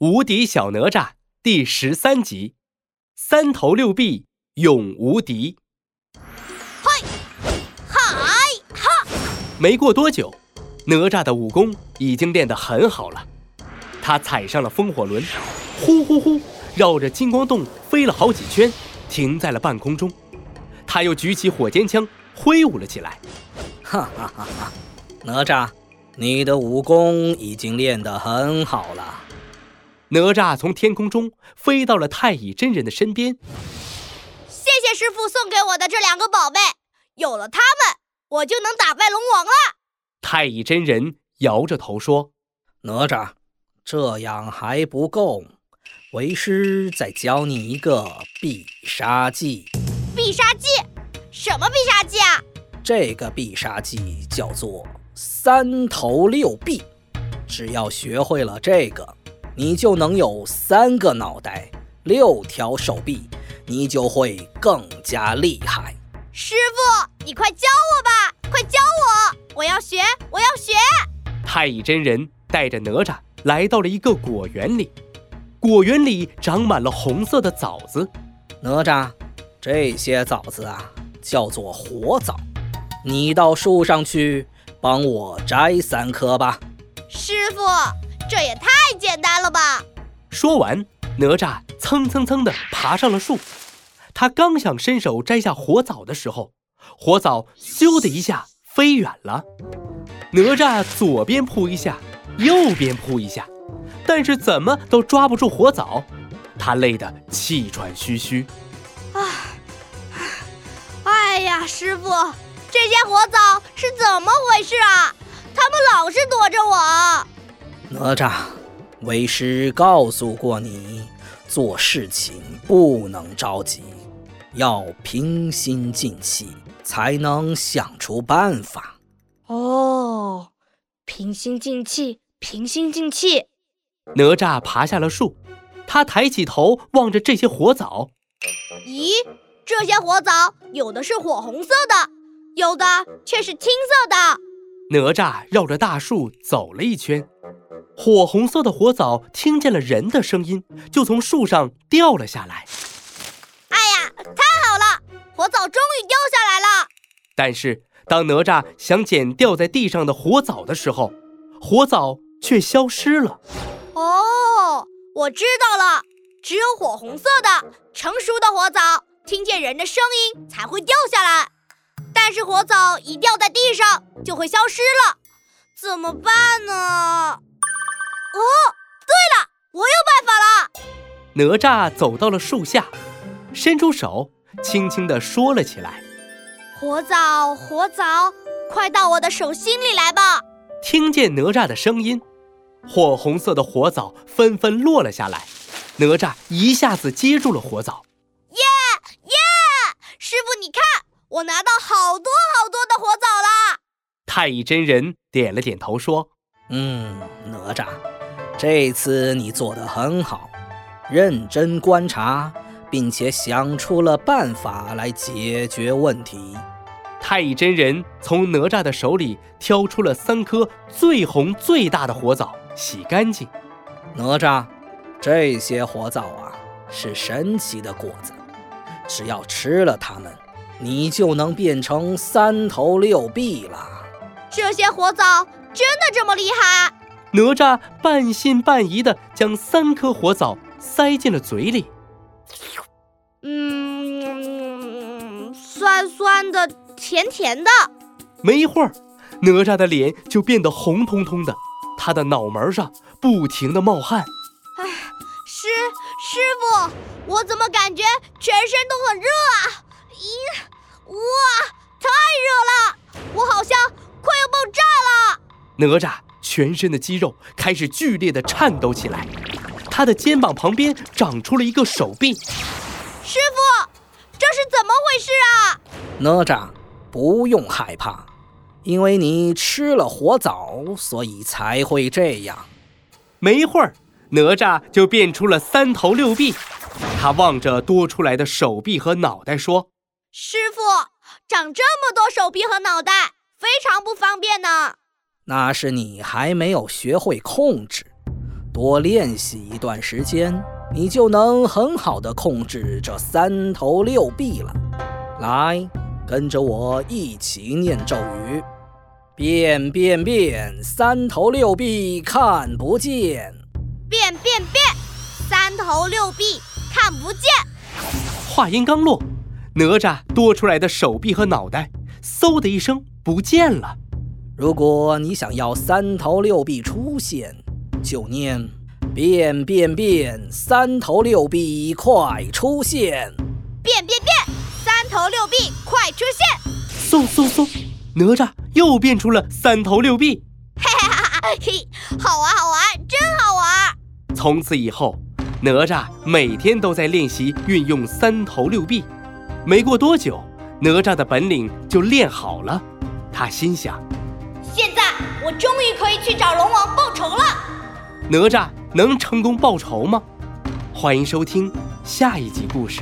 无敌小哪吒第十三集：三头六臂永无敌。嗨，嗨哈！没过多久，哪吒的武功已经练得很好了。他踩上了风火轮，呼呼呼，绕着金光洞飞了好几圈，停在了半空中。他又举起火尖枪，挥舞了起来。哈哈哈哈！哪吒，你的武功已经练得很好了。哪吒从天空中飞到了太乙真人的身边。谢谢师傅送给我的这两个宝贝，有了它们，我就能打败龙王了。太乙真人摇着头说：“哪吒，这样还不够，为师再教你一个必杀技。必杀技？什么必杀技啊？这个必杀技叫做三头六臂。只要学会了这个。”你就能有三个脑袋，六条手臂，你就会更加厉害。师傅，你快教我吧，快教我！我要学，我要学。太乙真人带着哪吒来到了一个果园里，果园里长满了红色的枣子。哪吒，这些枣子啊，叫做火枣。你到树上去帮我摘三颗吧。师傅。这也太简单了吧！说完，哪吒蹭蹭蹭地爬上了树。他刚想伸手摘下火枣的时候，火枣咻的一下飞远了。哪吒左边扑一下，右边扑一下，但是怎么都抓不住火枣，他累得气喘吁吁。唉，哎呀，师傅，这些火枣是怎么回事啊？他们老是躲着我。哪吒，为师告诉过你，做事情不能着急，要平心静气，才能想出办法。哦，平心静气，平心静气。哪吒爬下了树，他抬起头望着这些火枣。咦，这些火枣有的是火红色的，有的却是青色的。哪吒绕着大树走了一圈。火红色的火枣听见了人的声音，就从树上掉了下来。哎呀，太好了，火枣终于掉下来了！但是当哪吒想捡掉在地上的火枣的时候，火枣却消失了。哦，我知道了，只有火红色的成熟的火枣，听见人的声音才会掉下来。但是火枣一掉在地上就会消失了，怎么办呢？哦，对了，我有办法了。哪吒走到了树下，伸出手，轻轻地说了起来：“火枣，火枣，快到我的手心里来吧！”听见哪吒的声音，火红色的火枣纷纷落了下来。哪吒一下子接住了火枣，耶耶！师傅，你看，我拿到好多好多的火枣了。太乙真人点了点头，说：“嗯，哪吒。”这次你做得很好，认真观察，并且想出了办法来解决问题。太乙真人从哪吒的手里挑出了三颗最红最大的火枣，洗干净。哪吒，这些火枣啊，是神奇的果子，只要吃了它们，你就能变成三头六臂了。这些火枣真的这么厉害？哪吒半信半疑地将三颗火枣塞进了嘴里，嗯，酸酸的，甜甜的。没一会儿，哪吒的脸就变得红彤彤的，他的脑门上不停地冒汗。哎，师师傅，我怎么感觉全身都很热啊？咦，哇，太热了，我好像快要爆炸了。哪吒。全身的肌肉开始剧烈的颤抖起来，他的肩膀旁边长出了一个手臂。师傅，这是怎么回事啊？哪吒，不用害怕，因为你吃了火枣，所以才会这样。没一会儿，哪吒就变出了三头六臂。他望着多出来的手臂和脑袋说：“师傅，长这么多手臂和脑袋，非常不方便呢。”那是你还没有学会控制，多练习一段时间，你就能很好的控制这三头六臂了。来，跟着我一起念咒语：变变变，三头六臂看不见；变变变，三头六臂看不见。话音刚落，哪吒多出来的手臂和脑袋，嗖的一声不见了。如果你想要三头六臂出现，就念变变变，三头六臂快出现！变变变，三头六臂快出现！嗖嗖嗖，哪吒又变出了三头六臂！嘿哈哈哈嘿，好玩好玩，真好玩！从此以后，哪吒每天都在练习运用三头六臂。没过多久，哪吒的本领就练好了。他心想：现在我终于可以去找龙王报仇了。哪吒能成功报仇吗？欢迎收听下一集故事。